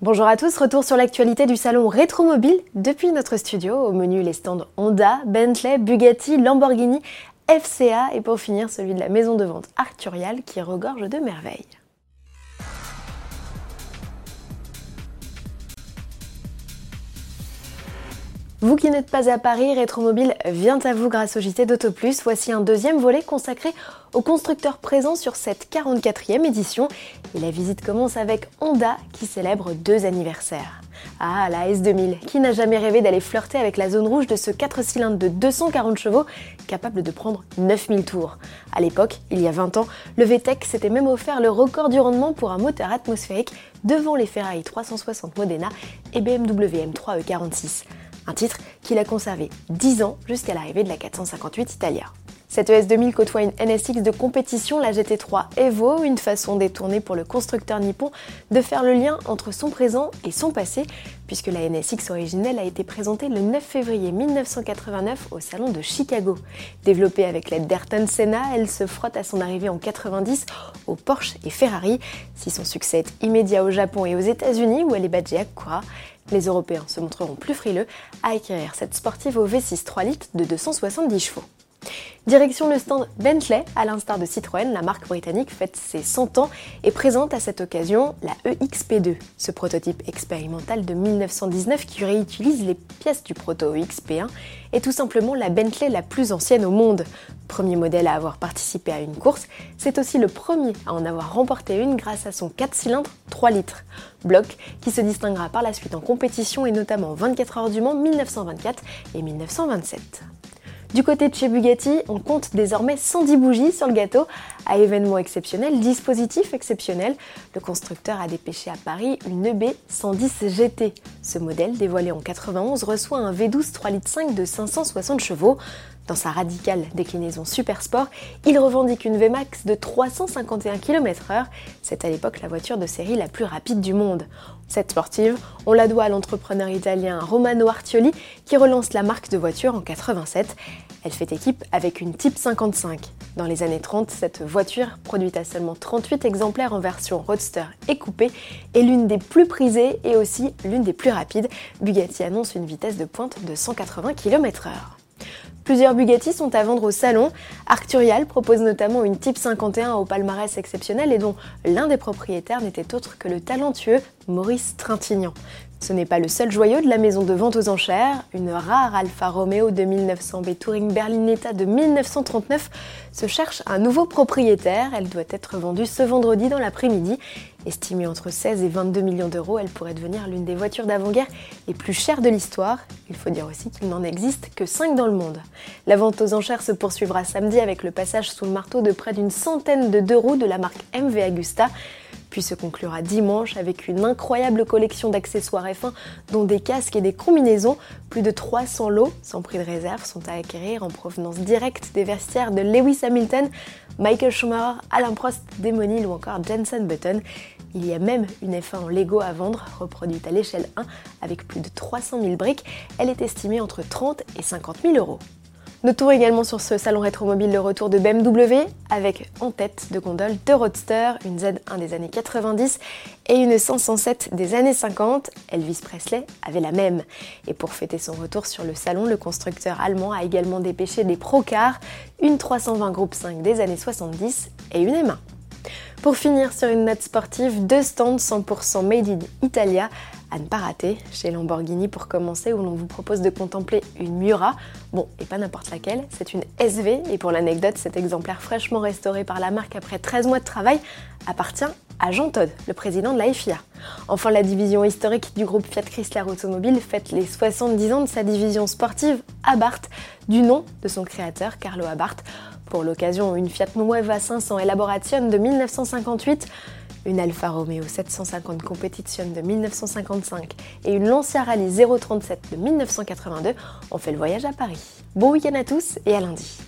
Bonjour à tous, retour sur l'actualité du salon Rétromobile depuis notre studio. Au menu les stands Honda, Bentley, Bugatti, Lamborghini, FCA et pour finir celui de la maison de vente Arcturial qui regorge de merveilles. Vous qui n'êtes pas à Paris, Rétromobile vient à vous grâce au JT d'Autoplus. Voici un deuxième volet consacré aux constructeurs présents sur cette 44e édition. Et la visite commence avec Honda qui célèbre deux anniversaires. Ah, la S2000, qui n'a jamais rêvé d'aller flirter avec la zone rouge de ce 4 cylindres de 240 chevaux capable de prendre 9000 tours. À l'époque, il y a 20 ans, le VTEC s'était même offert le record du rendement pour un moteur atmosphérique devant les Ferrari 360 Modena et BMW M3 E46 un titre qu'il a conservé 10 ans jusqu'à l'arrivée de la 458 Italia. Cette ES2000 côtoie une NSX de compétition, la GT3 Evo, une façon détournée pour le constructeur nippon de faire le lien entre son présent et son passé, puisque la NSX originelle a été présentée le 9 février 1989 au salon de Chicago. Développée avec l'aide d'Ayrton Senna, elle se frotte à son arrivée en 90 aux Porsche et Ferrari. Si son succès est immédiat au Japon et aux États-Unis, où elle est badgée Acura, les Européens se montreront plus frileux à acquérir cette sportive au V6 3 litres de 270 chevaux. Direction le stand Bentley, à l'instar de Citroën, la marque britannique fête ses 100 ans et présente à cette occasion la EXP2, ce prototype expérimental de 1919 qui réutilise les pièces du proto EXP1 et tout simplement la Bentley la plus ancienne au monde. Premier modèle à avoir participé à une course, c'est aussi le premier à en avoir remporté une grâce à son 4 cylindres 3 litres. Bloc qui se distinguera par la suite en compétition et notamment 24 heures du Mans 1924 et 1927. Du côté de chez Bugatti, on compte désormais 110 bougies sur le gâteau. À événement exceptionnel, dispositif exceptionnel, le constructeur a dépêché à Paris une EB 110 GT. Ce modèle, dévoilé en 91, reçoit un V12 3 litres 5 de 560 chevaux. Dans sa radicale déclinaison Super Sport, il revendique une VMAX de 351 km/h. C'est à l'époque la voiture de série la plus rapide du monde. Cette sportive, on la doit à l'entrepreneur italien Romano Artioli qui relance la marque de voiture en 87. Elle fait équipe avec une Type 55. Dans les années 30, cette voiture, produite à seulement 38 exemplaires en version roadster et coupé, est l'une des plus prisées et aussi l'une des plus rapides. Bugatti annonce une vitesse de pointe de 180 km/h. Plusieurs Bugatti sont à vendre au salon. Arcturial propose notamment une Type 51 au palmarès exceptionnel et dont l'un des propriétaires n'était autre que le talentueux Maurice Trintignant. Ce n'est pas le seul joyau de la maison de vente aux enchères. Une rare Alfa Romeo de 1900B Touring Berlinetta de 1939 se cherche un nouveau propriétaire. Elle doit être vendue ce vendredi dans l'après-midi. Estimée entre 16 et 22 millions d'euros, elle pourrait devenir l'une des voitures d'avant-guerre les plus chères de l'histoire. Il faut dire aussi qu'il n'en existe que 5 dans le monde. La vente aux enchères se poursuivra samedi avec le passage sous le marteau de près d'une centaine de deux roues de la marque MV Agusta puis se conclura dimanche avec une incroyable collection d'accessoires F1 dont des casques et des combinaisons. Plus de 300 lots sans prix de réserve sont à acquérir en provenance directe des vestiaires de Lewis Hamilton, Michael Schumacher, Alain Prost, Demonil ou encore Jensen Button. Il y a même une F1 en Lego à vendre, reproduite à l'échelle 1 avec plus de 300 000 briques. Elle est estimée entre 30 et 50 000 euros. Notons également sur ce salon rétromobile le retour de BMW avec en tête de gondole deux Roadster, une Z1 des années 90 et une 507 des années 50. Elvis Presley avait la même. Et pour fêter son retour sur le salon, le constructeur allemand a également dépêché des Procars, une 320 Groupe 5 des années 70 et une M1. Pour finir sur une note sportive, deux stands 100% made in Italia à ne pas rater chez Lamborghini pour commencer où l'on vous propose de contempler une Miura. Bon, et pas n'importe laquelle, c'est une SV et pour l'anecdote, cet exemplaire fraîchement restauré par la marque après 13 mois de travail appartient à Jean Todd, le président de la FIA. Enfin, la division historique du groupe Fiat Chrysler Automobile fête les 70 ans de sa division sportive Abarth, du nom de son créateur Carlo Abarth. Pour l'occasion, une Fiat Nuova 500 Elaboration de 1958 une Alfa Romeo 750 Competition de 1955 et une Lancia Rally 037 de 1982 ont fait le voyage à Paris. Bon week-end à tous et à lundi